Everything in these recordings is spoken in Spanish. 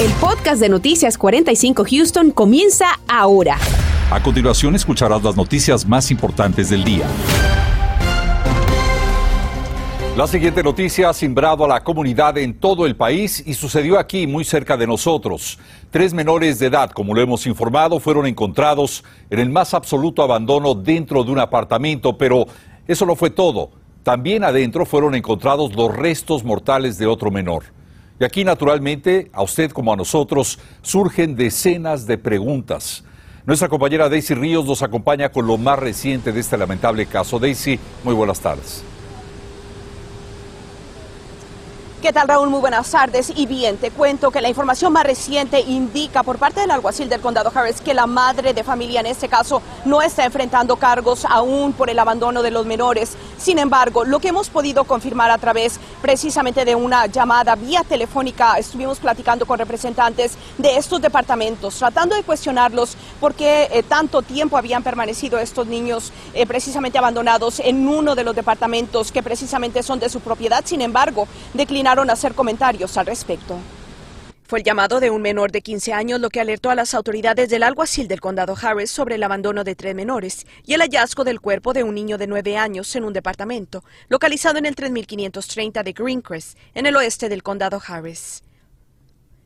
El podcast de Noticias 45 Houston comienza ahora. A continuación escucharás las noticias más importantes del día. La siguiente noticia ha simbrado a la comunidad en todo el país y sucedió aquí, muy cerca de nosotros. Tres menores de edad, como lo hemos informado, fueron encontrados en el más absoluto abandono dentro de un apartamento, pero eso no fue todo. También adentro fueron encontrados los restos mortales de otro menor. Y aquí, naturalmente, a usted como a nosotros, surgen decenas de preguntas. Nuestra compañera Daisy Ríos nos acompaña con lo más reciente de este lamentable caso. Daisy, muy buenas tardes. ¿Qué tal Raúl? Muy buenas tardes. Y bien, te cuento que la información más reciente indica por parte del alguacil del condado Harris que la madre de familia en este caso no está enfrentando cargos aún por el abandono de los menores. Sin embargo, lo que hemos podido confirmar a través precisamente de una llamada vía telefónica, estuvimos platicando con representantes de estos departamentos, tratando de cuestionarlos por qué eh, tanto tiempo habían permanecido estos niños eh, precisamente abandonados en uno de los departamentos que precisamente son de su propiedad. Sin embargo, declinaron hacer comentarios al respecto. Fue el llamado de un menor de 15 años lo que alertó a las autoridades del alguacil del condado Harris sobre el abandono de tres menores y el hallazgo del cuerpo de un niño de 9 años en un departamento localizado en el 3530 de Greencrest, en el oeste del condado Harris.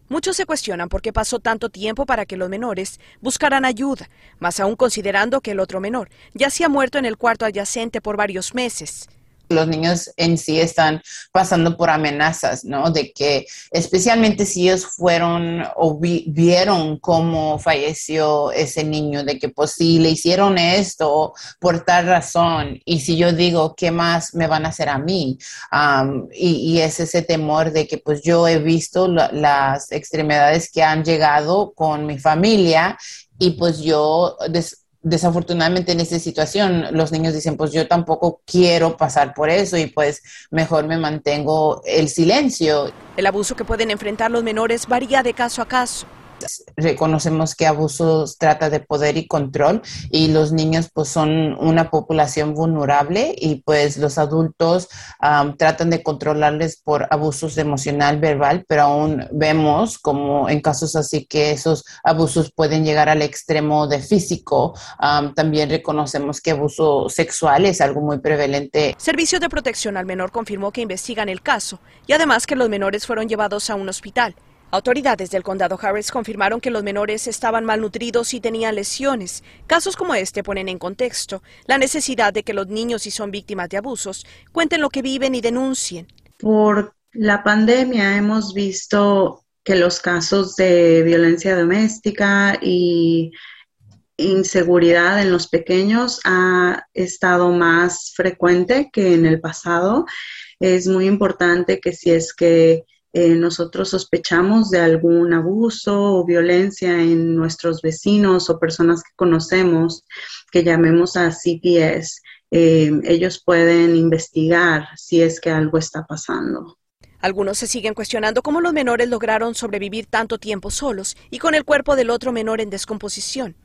Muchos se cuestionan por qué pasó tanto tiempo para que los menores buscaran ayuda, más aún considerando que el otro menor ya se ha muerto en el cuarto adyacente por varios meses los niños en sí están pasando por amenazas, ¿no? De que especialmente si ellos fueron o vieron cómo falleció ese niño, de que pues si le hicieron esto por tal razón y si yo digo, ¿qué más me van a hacer a mí? y, es ese temor de que pues yo he visto las extremidades que han llegado con mi familia y pues yo desafortunadamente en esta situación los niños dicen, pues yo tampoco quiero pasar por eso y pues mejor me mantengo el silencio. El abuso que pueden enfrentar los menores varía de caso a caso reconocemos que abusos trata de poder y control y los niños pues son una población vulnerable y pues los adultos tratan de controlarles por abusos emocional, verbal, pero aún vemos como en casos así que esos abusos pueden llegar al extremo de físico. también reconocemos que abuso sexual es algo muy prevalente. Servicio de Protección al Menor confirmó que investigan el caso y además que los menores fueron llevados a un hospital. Autoridades del condado Harris confirmaron que los menores estaban malnutridos y tenían lesiones. Casos como este ponen en contexto la necesidad de que los niños, si son víctimas de abusos, cuenten lo que viven y denuncien. Por la pandemia hemos visto que los casos de violencia doméstica y inseguridad en los pequeños ha estado más frecuente que en el pasado. Es muy importante que si es que eh, nosotros sospechamos de algún abuso o violencia en nuestros vecinos o personas que conocemos, que llamemos a CPS, eh, ellos pueden investigar si es que algo está pasando. Algunos se siguen cuestionando cómo los menores lograron sobrevivir tanto tiempo solos y con el cuerpo del otro menor en descomposición.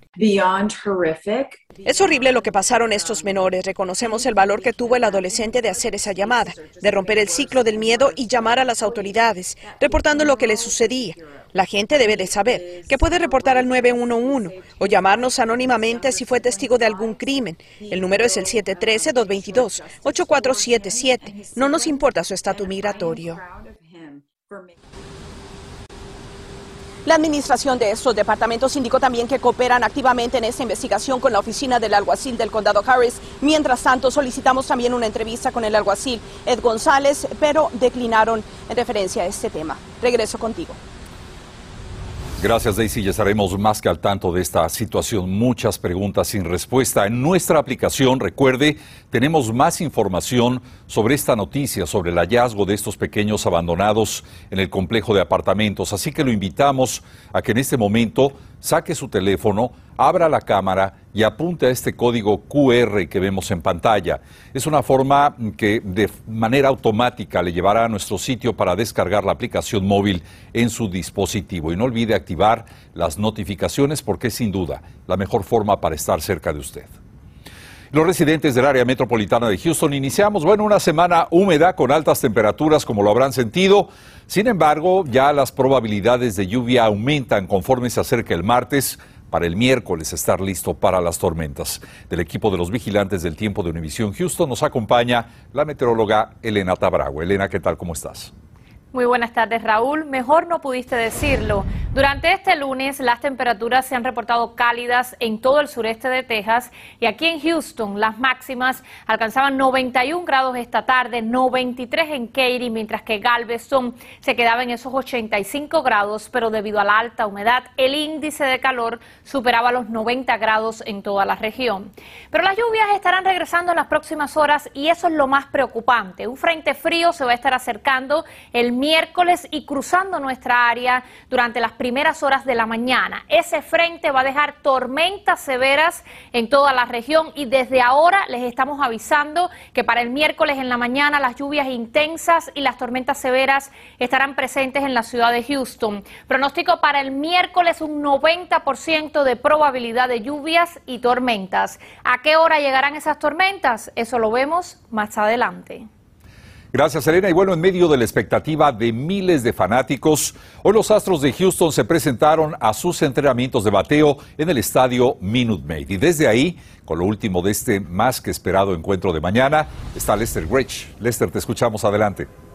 Es horrible lo que pasaron estos menores. Reconocemos el valor que tuvo el adolescente de hacer esa llamada, de romper el ciclo del miedo y llamar a las autoridades, reportando lo que le sucedía. La gente debe de saber que puede reportar al 911 o llamarnos anónimamente si fue testigo de algún crimen. El número es el 713-222-8477. No nos importa su estatus migratorio. La administración de estos departamentos indicó también que cooperan activamente en esta investigación con la oficina del alguacil del condado Harris. Mientras tanto, solicitamos también una entrevista con el alguacil Ed González, pero declinaron en referencia a este tema. Regreso contigo. Gracias Daisy, ya estaremos más que al tanto de esta situación. Muchas preguntas sin respuesta. En nuestra aplicación, recuerde, tenemos más información sobre esta noticia, sobre el hallazgo de estos pequeños abandonados en el complejo de apartamentos. Así que lo invitamos a que en este momento saque su teléfono, abra la cámara y apunte a este código QR que vemos en pantalla. Es una forma que de manera automática le llevará a nuestro sitio para descargar la aplicación móvil en su dispositivo. Y no olvide activar las notificaciones porque es sin duda la mejor forma para estar cerca de usted. Los residentes del área metropolitana de Houston iniciamos, bueno, una semana húmeda con altas temperaturas como lo habrán sentido. Sin embargo, ya las probabilidades de lluvia aumentan conforme se acerca el martes para el miércoles estar listo para las tormentas. Del equipo de los vigilantes del tiempo de Univisión Houston nos acompaña la meteoróloga Elena Tabragua. Elena, ¿qué tal? ¿Cómo estás? Muy buenas tardes, Raúl. Mejor no pudiste decirlo. Durante este lunes, las temperaturas se han reportado cálidas en todo el sureste de Texas y aquí en Houston las máximas alcanzaban 91 grados esta tarde, 93 en Katy, mientras que Galveston se quedaba en esos 85 grados, pero debido a la alta humedad, el índice de calor superaba los 90 grados en toda la región. Pero las lluvias estarán regresando en las próximas horas y eso es lo más preocupante. Un frente frío se va a estar acercando el y cruzando nuestra área durante las primeras horas de la mañana. Ese frente va a dejar tormentas severas en toda la región y desde ahora les estamos avisando que para el miércoles en la mañana las lluvias intensas y las tormentas severas estarán presentes en la ciudad de Houston. Pronóstico para el miércoles un 90% de probabilidad de lluvias y tormentas. ¿A qué hora llegarán esas tormentas? Eso lo vemos más adelante. Gracias, Elena. Y bueno, en medio de la expectativa de miles de fanáticos, hoy los Astros de Houston se presentaron a sus entrenamientos de bateo en el estadio Minute Maid. Y desde ahí, con lo último de este más que esperado encuentro de mañana, está Lester Grich. Lester, te escuchamos adelante.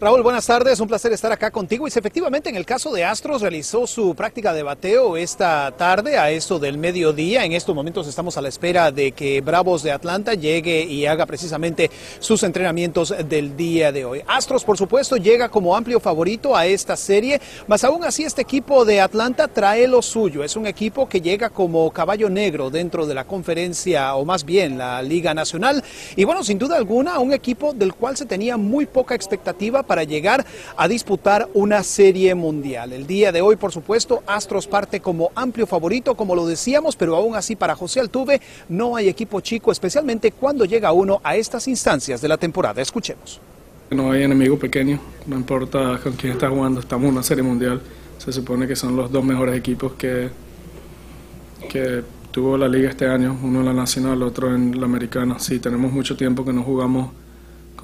Raúl, buenas tardes, un placer estar acá contigo. Y efectivamente, en el caso de Astros, realizó su práctica de bateo esta tarde a eso del mediodía. En estos momentos estamos a la espera de que Bravos de Atlanta llegue y haga precisamente sus entrenamientos del día de hoy. Astros, por supuesto, llega como amplio favorito a esta serie, más aún así este equipo de Atlanta trae lo suyo. Es un equipo que llega como caballo negro dentro de la conferencia, o más bien la Liga Nacional. Y bueno, sin duda alguna, un equipo del cual se tenía muy poca expectativa para llegar a disputar una serie mundial. El día de hoy, por supuesto, Astros parte como amplio favorito, como lo decíamos, pero aún así para José Altuve no hay equipo chico, especialmente cuando llega uno a estas instancias de la temporada. Escuchemos. No hay enemigo pequeño, no importa con quién está jugando, estamos en una serie mundial. Se supone que son los dos mejores equipos que, que tuvo la liga este año, uno en la nacional, otro en la americana. Sí, tenemos mucho tiempo que no jugamos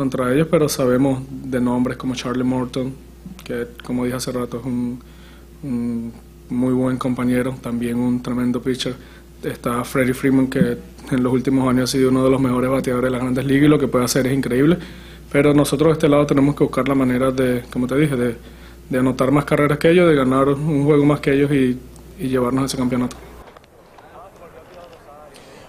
contra ellos, pero sabemos de nombres como Charlie Morton, que como dije hace rato es un, muy buen compañero, también un tremendo pitcher. Está Freddie Freeman, que en los últimos años ha sido uno de los mejores bateadores de las grandes ligas y lo que puede hacer es increíble. Pero nosotros de este lado tenemos que buscar la manera de, como te dije, de, anotar más carreras que ellos, de ganar un juego más que ellos y, y llevarnos ese campeonato.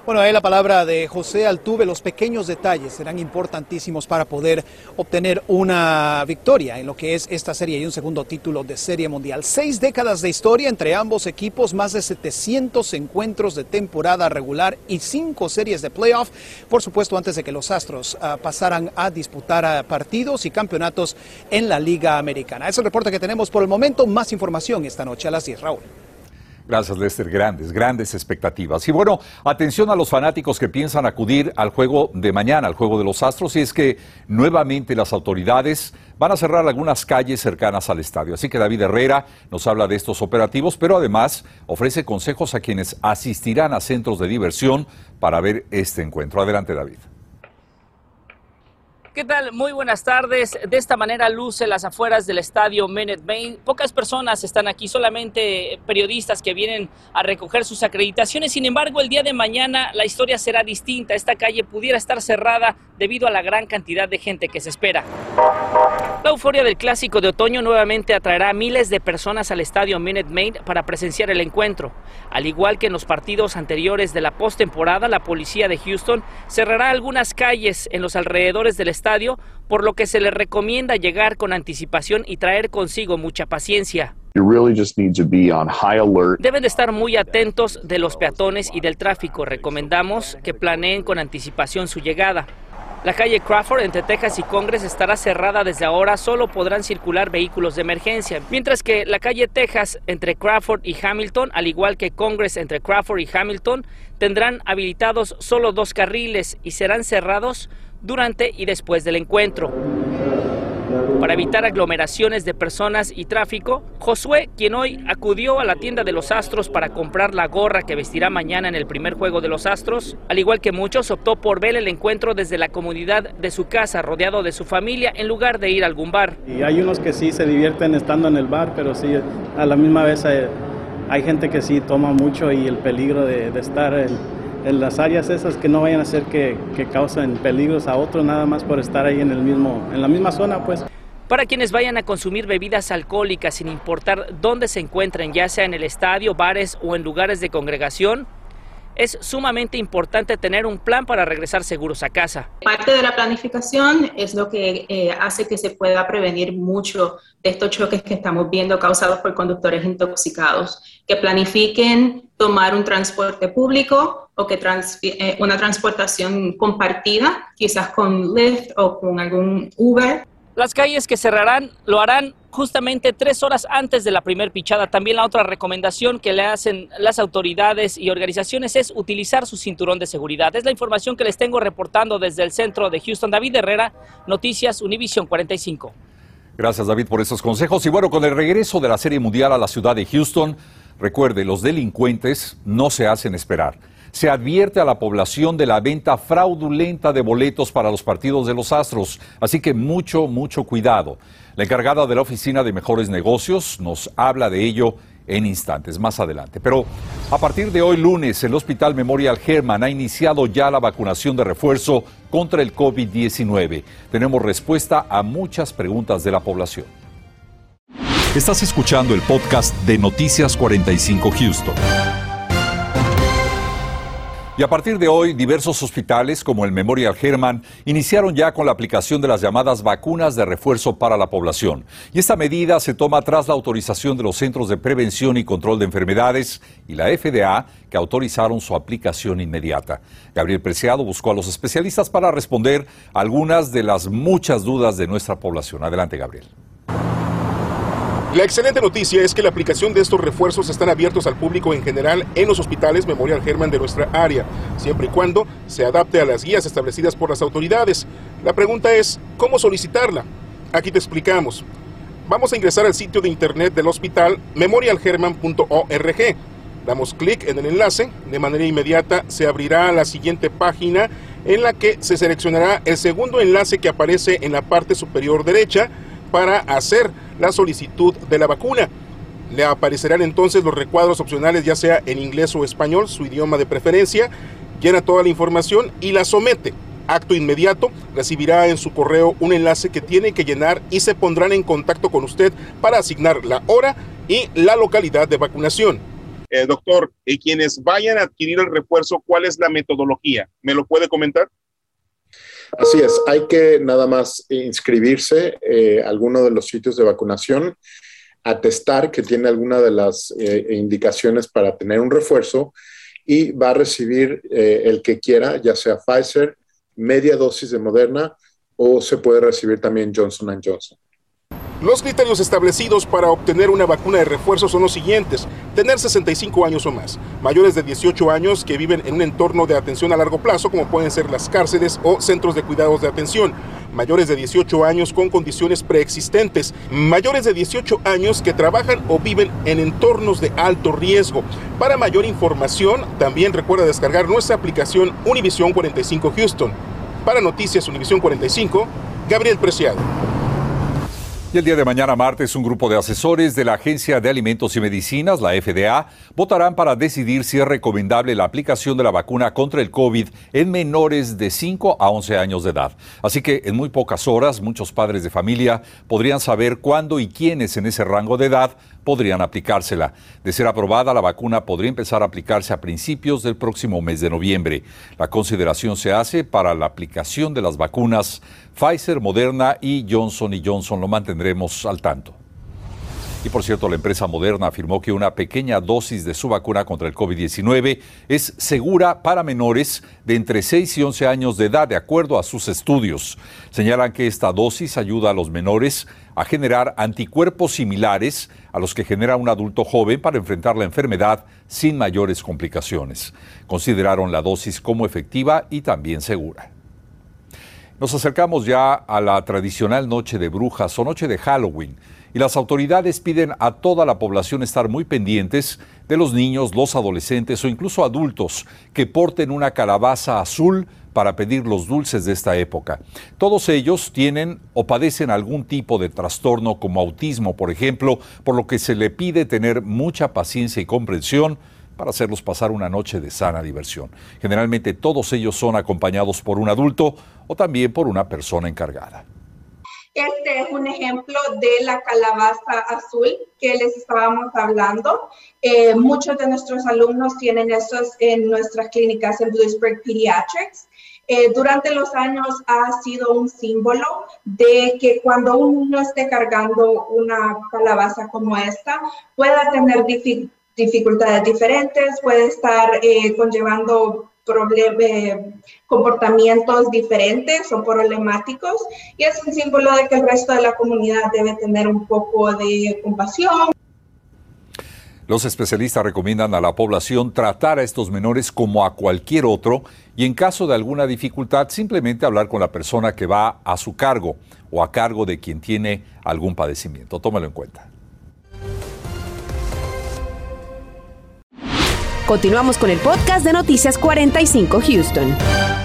Bueno, ahí la palabra de José Altuve, los pequeños detalles serán importantísimos para poder obtener una victoria en lo que es esta serie y un segundo título de Serie Mundial. Seis décadas de historia entre ambos equipos, más de 700 encuentros de temporada regular y cinco series de playoff, por supuesto antes de que los Astros uh, pasaran a disputar uh, partidos y campeonatos en la Liga Americana. Es el reporte que tenemos por el momento, más información esta noche a las 10. Raúl. Gracias, Lester. Grandes, grandes expectativas. Y bueno, atención a los fanáticos que piensan acudir al juego de mañana, al juego de los Astros, y es que nuevamente las autoridades van a cerrar algunas calles cercanas al estadio. Así que David Herrera nos habla de estos operativos, pero además ofrece consejos a quienes asistirán a centros de diversión para ver este encuentro. Adelante, David. ¿Qué tal? Muy buenas tardes. De esta manera luce las afueras del estadio Minute Maid. Pocas personas están aquí, solamente periodistas que vienen a recoger sus acreditaciones. Sin embargo, el día de mañana la historia será distinta. Esta calle pudiera estar cerrada debido a la gran cantidad de gente que se espera. La euforia del clásico de otoño nuevamente atraerá a miles de personas al estadio Minute Maid para presenciar el encuentro. Al igual que en los partidos anteriores de la postemporada, la policía de Houston cerrará algunas calles en los alrededores del estadio por lo que se les recomienda llegar con anticipación y traer consigo mucha paciencia. Deben de estar muy atentos de los peatones y del tráfico. Recomendamos que planeen con anticipación su llegada. La calle Crawford entre Texas y Congress estará cerrada desde ahora, solo podrán circular vehículos de emergencia, mientras que la calle Texas entre Crawford y Hamilton, al igual que Congress entre Crawford y Hamilton, tendrán habilitados solo dos carriles y serán cerrados durante y después del encuentro. Para evitar aglomeraciones de personas y tráfico, Josué, quien hoy acudió a la tienda de los Astros para comprar la gorra que vestirá mañana en el primer juego de los Astros, al igual que muchos, optó por ver el encuentro desde la comunidad de su casa, rodeado de su familia, en lugar de ir a algún bar. Y hay unos que sí se divierten estando en el bar, pero sí, a la misma vez hay, hay gente que sí toma mucho y el peligro de, estar en, las áreas esas que no vayan a hacer que, que causen peligros a otros nada más por estar ahí en, el mismo, en la misma zona, pues. Para quienes vayan a consumir bebidas alcohólicas sin importar dónde se encuentren, ya sea en el estadio, bares o en lugares de congregación, es sumamente importante tener un plan para regresar seguros a casa. Parte de la planificación es lo que eh, hace que se pueda prevenir mucho de estos choques que estamos viendo causados por conductores intoxicados, que planifiquen tomar un transporte público o que trans, eh, una transportación compartida, quizás con Lyft o con algún Uber. Las calles que cerrarán lo harán justamente tres horas antes de la primer pichada. También la otra recomendación que le hacen las autoridades y organizaciones es utilizar su cinturón de seguridad. Es la información que les tengo reportando desde el centro de Houston. David Herrera, Noticias Univision 45. Gracias David por esos consejos. Y bueno, con el regreso de la Serie Mundial a la ciudad de Houston, recuerde, los delincuentes no se hacen esperar se advierte a la población de la venta fraudulenta de boletos para los partidos de los Astros. Así que mucho, mucho cuidado. La encargada de la Oficina de Mejores Negocios nos habla de ello en instantes, más adelante. Pero a partir de hoy lunes, el Hospital Memorial Herman ha iniciado ya la vacunación de refuerzo contra el COVID-19. Tenemos respuesta a muchas preguntas de la población. Estás escuchando el podcast de Noticias 45 Houston. Y a partir de hoy, diversos hospitales como el Memorial Hermann iniciaron ya con la aplicación de las llamadas vacunas de refuerzo para la población. Y esta medida se toma tras la autorización de los Centros de Prevención y Control de Enfermedades y la FDA, que autorizaron su aplicación inmediata. Gabriel Preciado buscó a los especialistas para responder algunas de las muchas dudas de nuestra población. Adelante, Gabriel. La excelente noticia es que la aplicación de estos refuerzos están abiertos al público en general en los hospitales Memorial Herman de nuestra área, siempre y cuando se adapte a las guías establecidas por las autoridades. La pregunta es, ¿cómo solicitarla? Aquí te explicamos. Vamos a ingresar al sitio de internet del hospital memorialherman.org. Damos clic en el enlace, de manera inmediata se abrirá la siguiente página en la que se seleccionará el segundo enlace que aparece en la parte superior derecha para hacer la solicitud de la vacuna. Le aparecerán entonces los recuadros opcionales, ya sea en inglés o español, su idioma de preferencia. Llena toda la información y la somete. Acto inmediato, recibirá en su correo un enlace que tiene que llenar y se pondrán en contacto con usted para asignar la hora y la localidad de vacunación. Eh, doctor, y quienes vayan a adquirir el refuerzo, ¿cuál es la metodología? ¿Me lo puede comentar? Así es, hay que nada más inscribirse eh, a alguno de los sitios de vacunación, atestar que tiene alguna de las eh, indicaciones para tener un refuerzo y va a recibir eh, el que quiera, ya sea Pfizer, media dosis de Moderna o se puede recibir también Johnson Johnson. Los criterios establecidos para obtener una vacuna de refuerzo son los siguientes. Tener 65 años o más, mayores de 18 años que viven en un entorno de atención a largo plazo como pueden ser las cárceles o centros de cuidados de atención, mayores de 18 años con condiciones preexistentes, mayores de 18 años que trabajan o viven en entornos de alto riesgo. Para mayor información, también recuerda descargar nuestra aplicación Univision 45 Houston. Para Noticias Univision 45, Gabriel Preciado. Y el día de mañana martes, un grupo de asesores de la Agencia de Alimentos y Medicinas, la FDA, votarán para decidir si es recomendable la aplicación de la vacuna contra el COVID en menores de 5 a 11 años de edad. Así que en muy pocas horas, muchos padres de familia podrían saber cuándo y quiénes en ese rango de edad podrían aplicársela. De ser aprobada, la vacuna podría empezar a aplicarse a principios del próximo mes de noviembre. La consideración se hace para la aplicación de las vacunas Pfizer, Moderna y Johnson Johnson. Lo mantendremos al tanto. Y por cierto, la empresa Moderna afirmó que una pequeña dosis de su vacuna contra el COVID-19 es segura para menores de entre 6 y 11 años de edad, de acuerdo a sus estudios. Señalan que esta dosis ayuda a los menores a generar anticuerpos similares a los que genera un adulto joven para enfrentar la enfermedad sin mayores complicaciones. Consideraron la dosis como efectiva y también segura. Nos acercamos ya a la tradicional noche de brujas o noche de Halloween y las autoridades piden a toda la población estar muy pendientes de los niños, los adolescentes o incluso adultos que porten una calabaza azul para pedir los dulces de esta época. Todos ellos tienen o padecen algún tipo de trastorno como autismo, por ejemplo, por lo que se le pide tener mucha paciencia y comprensión para hacerlos pasar una noche de sana diversión. Generalmente todos ellos son acompañados por un adulto o también por una persona encargada. Este es un ejemplo de la calabaza azul que les estábamos hablando. Eh, muchos de nuestros alumnos tienen estos en nuestras clínicas en Bluesburg Pediatrics. Eh, durante los años ha sido un símbolo de que cuando uno esté cargando una calabaza como esta, pueda tener dificultades dificultades diferentes, puede estar eh, conllevando comportamientos diferentes o problemáticos y es un símbolo de que el resto de la comunidad debe tener un poco de compasión. Los especialistas recomiendan a la población tratar a estos menores como a cualquier otro y en caso de alguna dificultad simplemente hablar con la persona que va a su cargo o a cargo de quien tiene algún padecimiento. Tómalo en cuenta. Continuamos con el podcast de Noticias 45 Houston.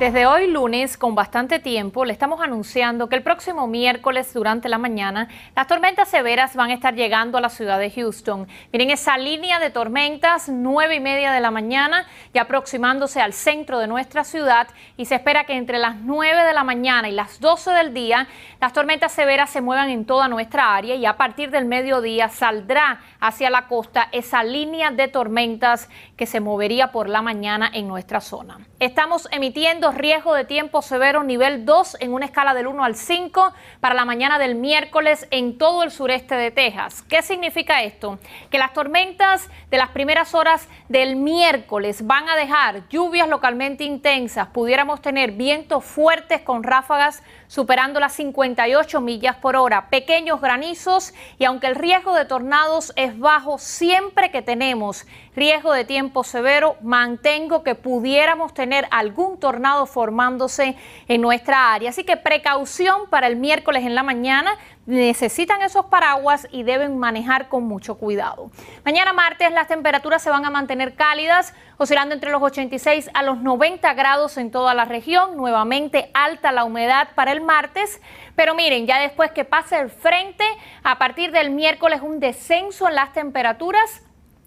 Desde hoy lunes, con bastante tiempo, le estamos anunciando que el próximo miércoles durante la mañana las tormentas severas van a estar llegando a la ciudad de Houston. Miren esa línea de tormentas, nueve y media de la mañana, y aproximándose al centro de nuestra ciudad y se espera que entre las 9 de la mañana y las 12 del día las tormentas severas se muevan en toda nuestra área y a partir del mediodía saldrá hacia la costa esa línea de tormentas que se movería por la mañana en nuestra zona. Estamos emitiendo riesgo de tiempo severo nivel 2 en una escala del 1 al 5 para la mañana del miércoles en todo el sureste de Texas. ¿Qué significa esto? Que las tormentas de las primeras horas del miércoles van a dejar lluvias localmente intensas, pudiéramos tener vientos fuertes con ráfagas superando las 58 millas por hora, pequeños granizos y aunque el riesgo de tornados es bajo, siempre que tenemos riesgo de tiempo severo, mantengo que pudiéramos tener algún tornado formándose en nuestra área. Así que precaución para el miércoles en la mañana necesitan esos paraguas y deben manejar con mucho cuidado. Mañana martes las temperaturas se van a mantener cálidas, oscilando entre los 86 a los 90 grados en toda la región, nuevamente alta la humedad para el martes, pero miren, ya después que pase el frente, a partir del miércoles un descenso en las temperaturas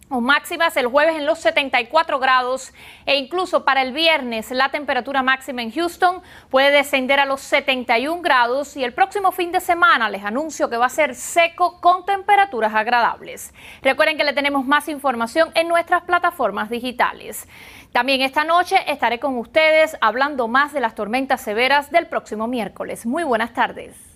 o máximas el jueves en los 74 grados e incluso para el viernes la temperatura máxima en Houston puede descender a los 71 grados y el próximo fin de semana les anuncio que va a ser seco con temperaturas agradables. Recuerden que le tenemos más información en nuestras plataformas digitales. También esta noche estaré con ustedes hablando más de las tormentas severas del próximo miércoles. Muy buenas tardes.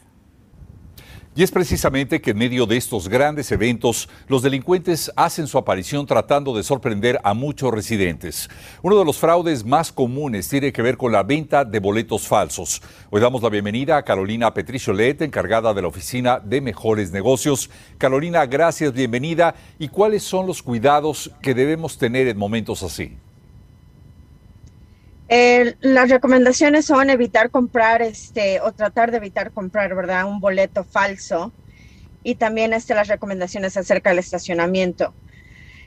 Y es precisamente que en medio de estos grandes eventos, los delincuentes hacen su aparición tratando de sorprender a muchos residentes. Uno de los fraudes más comunes tiene que ver con la venta de boletos falsos. Hoy damos la bienvenida a Carolina Let, encargada de la Oficina de Mejores Negocios. Carolina, gracias, bienvenida. ¿Y cuáles son los cuidados que debemos tener en momentos así? Las recomendaciones son evitar comprar este o tratar de evitar comprar, ¿verdad? Un boleto falso y también este, las recomendaciones acerca del estacionamiento.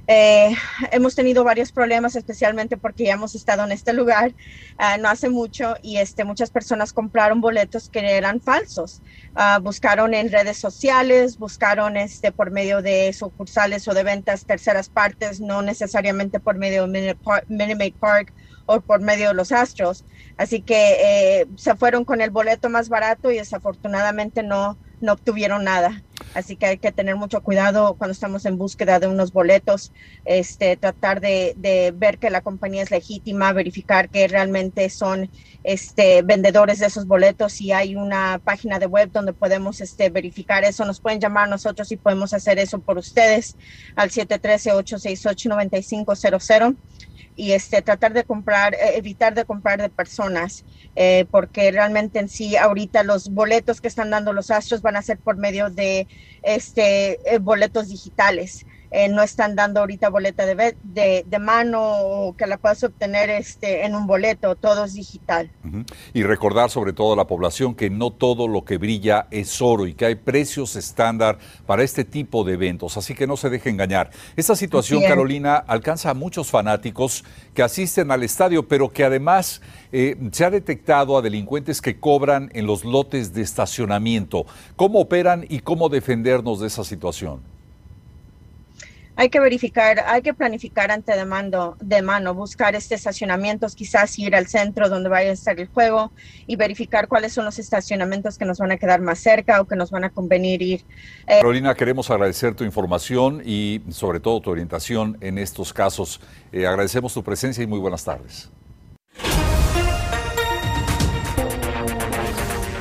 Eh, hemos tenido varios problemas, especialmente porque ya hemos estado en este lugar ah, no hace mucho y este, muchas personas compraron boletos que eran falsos. Ah, buscaron en redes sociales, buscaron este, por medio de sucursales o de ventas terceras partes, no necesariamente por medio de Minute Park o por medio de los astros. Así que eh, se fueron con el boleto más barato y desafortunadamente no, no obtuvieron nada. Así que hay que tener mucho cuidado cuando estamos en búsqueda de unos boletos, este, tratar de, ver que la compañía es legítima, verificar que realmente son este, vendedores de esos boletos. y hay una página de web donde podemos este, verificar eso, nos pueden llamar nosotros y podemos hacer eso por ustedes al 713-868-9500 y este, tratar de comprar, eh, evitar de comprar de personas, eh, porque realmente en sí ahorita los boletos que están dando los astros van a ser por medio de este, eh, boletos digitales. Eh, no están dando ahorita boleta de, de, de, mano o que la puedas obtener este, en un boleto, todo es digital. Y recordar sobre todo a la población que no todo lo que brilla es oro y que hay precios estándar para este tipo de eventos, así que no se deje engañar. Esta situación, Carolina, alcanza a muchos fanáticos que asisten al estadio, pero que además eh, se ha detectado a delincuentes que cobran en los lotes de estacionamiento. ¿Cómo operan y cómo defendernos de esa situación? Hay que verificar, hay que planificar ante de, de mano, buscar este estacionamientos, quizás ir al centro donde vaya a estar el juego y verificar cuáles son los estacionamientos que nos van a quedar más cerca o que nos van a convenir ir. Eh, Carolina, queremos agradecer tu información y sobre todo tu orientación en estos casos. Eh, agradecemos tu presencia y muy buenas tardes.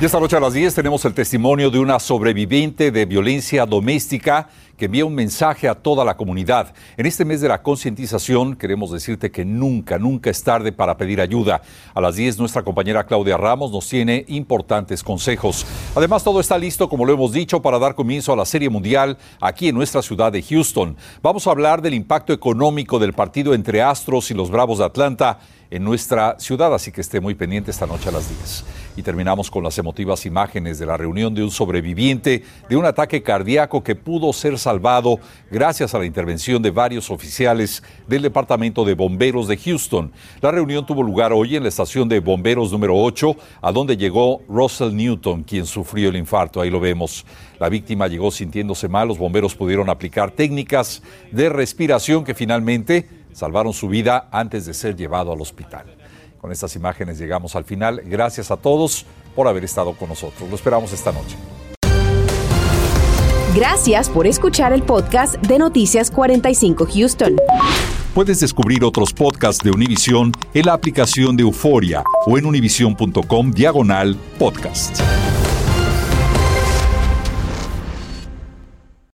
Y esta noche a las 10 tenemos el testimonio de una sobreviviente de violencia doméstica que envía un mensaje a toda la comunidad. En este mes de la concientización queremos decirte que nunca, nunca es tarde para pedir ayuda. A las 10 nuestra compañera Claudia Ramos nos tiene importantes consejos. Además todo está listo, como lo hemos dicho, para dar comienzo a la Serie Mundial aquí en nuestra ciudad de Houston. Vamos a hablar del impacto económico del partido entre Astros y los Bravos de Atlanta en nuestra ciudad, así que esté muy pendiente esta noche a las 10. Y terminamos con las emotivas imágenes de la reunión de un sobreviviente de un ataque cardíaco que pudo ser salvado gracias a la intervención de varios oficiales del Departamento de Bomberos de Houston. La reunión tuvo lugar hoy en la estación de bomberos número 8, a donde llegó Russell Newton, quien sufrió el infarto. Ahí lo vemos. La víctima llegó sintiéndose mal, los bomberos pudieron aplicar técnicas de respiración que finalmente salvaron su vida antes de ser llevado al hospital. Con estas imágenes llegamos al final. Gracias a todos por haber estado con nosotros. Lo esperamos esta noche. Gracias por escuchar el podcast de Noticias 45 Houston. Puedes descubrir otros podcasts de Univision en la aplicación de Euforia o en univision.com diagonal podcast.